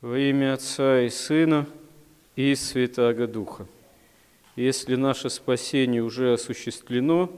Во имя Отца и Сына и Святаго Духа. Если наше спасение уже осуществлено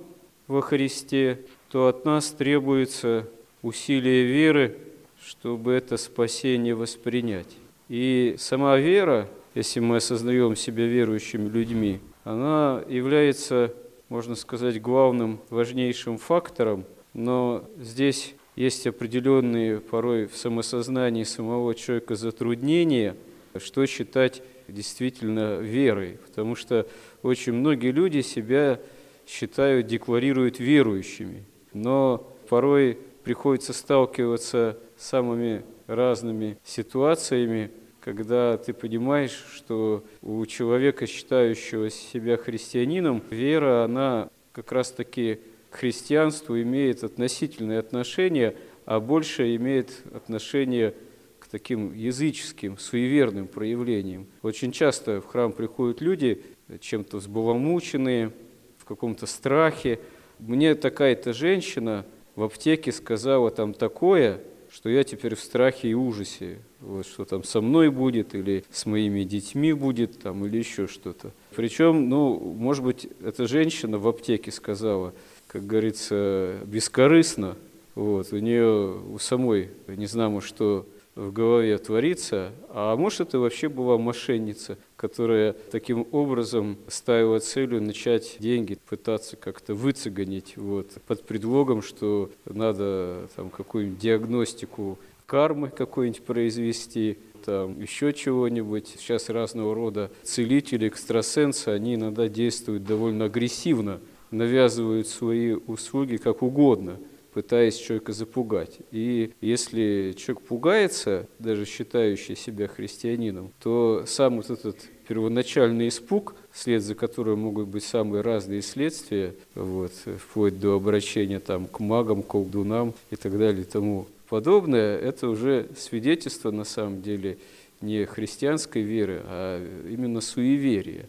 во Христе, то от нас требуется усилие веры, чтобы это спасение воспринять. И сама вера, если мы осознаем себя верующими людьми, она является, можно сказать, главным, важнейшим фактором, но здесь есть определенные порой в самосознании самого человека затруднения, что считать действительно верой, потому что очень многие люди себя считают, декларируют верующими, но порой приходится сталкиваться с самыми разными ситуациями, когда ты понимаешь, что у человека, считающего себя христианином, вера, она как раз-таки к христианству имеет относительное отношение, а больше имеет отношение к таким языческим, суеверным проявлениям. Очень часто в храм приходят люди, чем-то взбаламученные, в каком-то страхе. Мне такая-то женщина в аптеке сказала там такое, что я теперь в страхе и ужасе, вот, что там со мной будет, или с моими детьми будет, там, или еще что-то. Причем, ну, может быть, эта женщина в аптеке сказала – как говорится, бескорыстно. Вот, у нее у самой не знамо, что в голове творится, а может это вообще была мошенница, которая таким образом ставила целью начать деньги, пытаться как-то выцеганить вот, под предлогом, что надо там какую-нибудь диагностику кармы какой-нибудь произвести, там еще чего-нибудь. Сейчас разного рода целители, экстрасенсы, они иногда действуют довольно агрессивно навязывают свои услуги как угодно, пытаясь человека запугать. И если человек пугается, даже считающий себя христианином, то сам вот этот первоначальный испуг, вслед за которым могут быть самые разные следствия, вот, вплоть до обращения там, к магам, колдунам и так далее и тому подобное, это уже свидетельство на самом деле не христианской веры, а именно суеверия.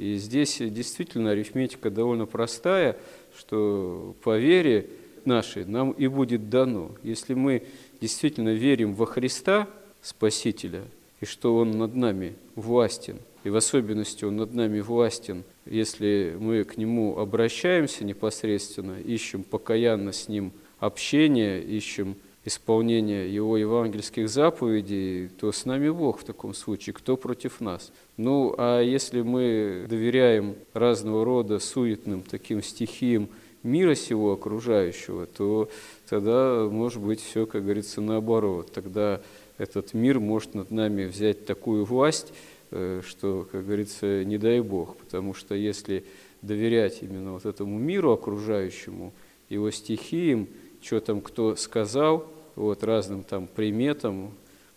И здесь действительно арифметика довольно простая, что по вере нашей нам и будет дано. Если мы действительно верим во Христа, Спасителя, и что Он над нами властен, и в особенности Он над нами властен, если мы к Нему обращаемся непосредственно, ищем покаянно с Ним общение, ищем исполнения Его евангельских заповедей, то с нами Бог в таком случае, кто против нас? Ну, а если мы доверяем разного рода суетным таким стихиям мира сего окружающего, то тогда может быть все, как говорится, наоборот. Тогда этот мир может над нами взять такую власть, э, что, как говорится, не дай Бог. Потому что если доверять именно вот этому миру окружающему, его стихиям, что там кто сказал, вот разным там приметам,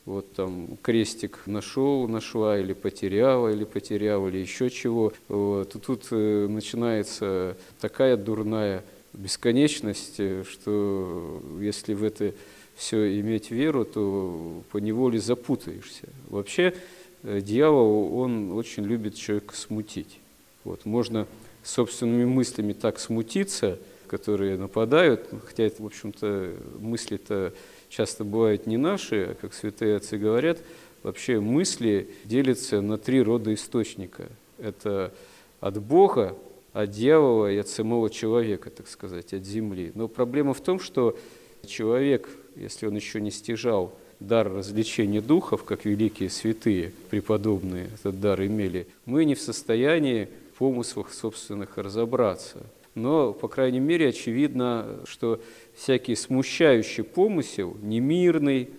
вот там крестик нашел, нашла, или потеряла, или потеряла, или еще чего. Вот. И тут э, начинается такая дурная бесконечность, э, что если в это все иметь веру, то по неволе запутаешься. Вообще э, дьявол, он очень любит человека смутить. Вот. Можно собственными мыслями так смутиться – которые нападают, хотя это, в общем-то, мысли-то часто бывают не наши, а, как святые отцы говорят, вообще мысли делятся на три рода источника. Это от Бога, от дьявола и от самого человека, так сказать, от земли. Но проблема в том, что человек, если он еще не стяжал дар развлечения духов, как великие святые, преподобные этот дар имели, мы не в состоянии в помыслах собственных разобраться но, по крайней мере, очевидно, что всякий смущающий помысел, немирный,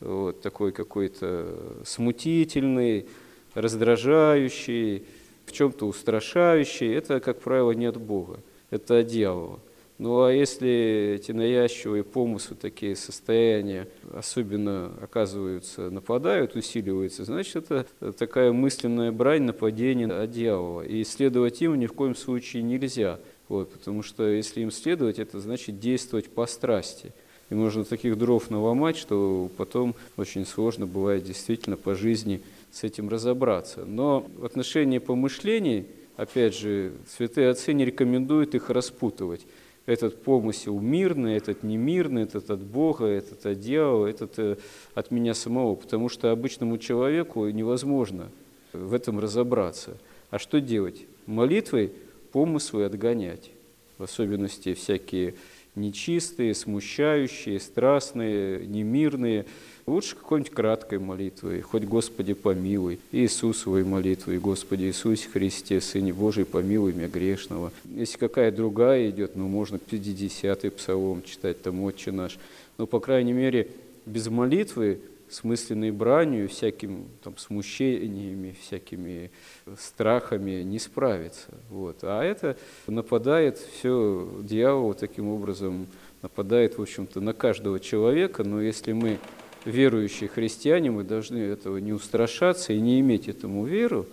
вот такой какой-то смутительный, раздражающий, в чем-то устрашающий, это, как правило, не от Бога, это от дьявола. Ну а если эти навязчивые помыслы, такие состояния особенно оказываются, нападают, усиливаются, значит это такая мысленная брань, нападение от дьявола. И следовать им ни в коем случае нельзя – вот, потому что если им следовать, это значит действовать по страсти. И можно таких дров наломать, что потом очень сложно бывает действительно по жизни с этим разобраться. Но в отношении помышлений, опять же, святые отцы не рекомендуют их распутывать. этот помысел мирный, этот немирный, этот от Бога, этот от дьявола, этот э, от меня самого, потому что обычному человеку невозможно в этом разобраться. А что делать? Молитвой помыслы отгонять, в особенности всякие нечистые, смущающие, страстные, немирные. Лучше какой-нибудь краткой молитвой, хоть «Господи, помилуй», Иисусовой молитвой, «Господи Иисусе Христе, Сыне Божий, помилуй меня грешного». Если какая другая идет, ну, можно 50-й псалом читать, там «Отче наш». Но, по крайней мере, без молитвы с мысленной бранью, всяким там, смущениями, всякими страхами не справиться. Вот. А это нападает все, дьявол таким образом нападает, в общем-то, на каждого человека, но если мы верующие христиане, мы должны этого не устрашаться и не иметь этому веру,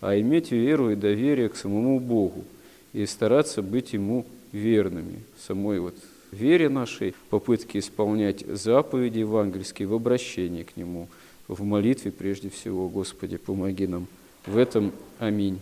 а иметь веру и доверие к самому Богу и стараться быть Ему верными, самой вот вере нашей, попытке исполнять заповеди евангельские в обращении к Нему, в молитве прежде всего. Господи, помоги нам в этом. Аминь.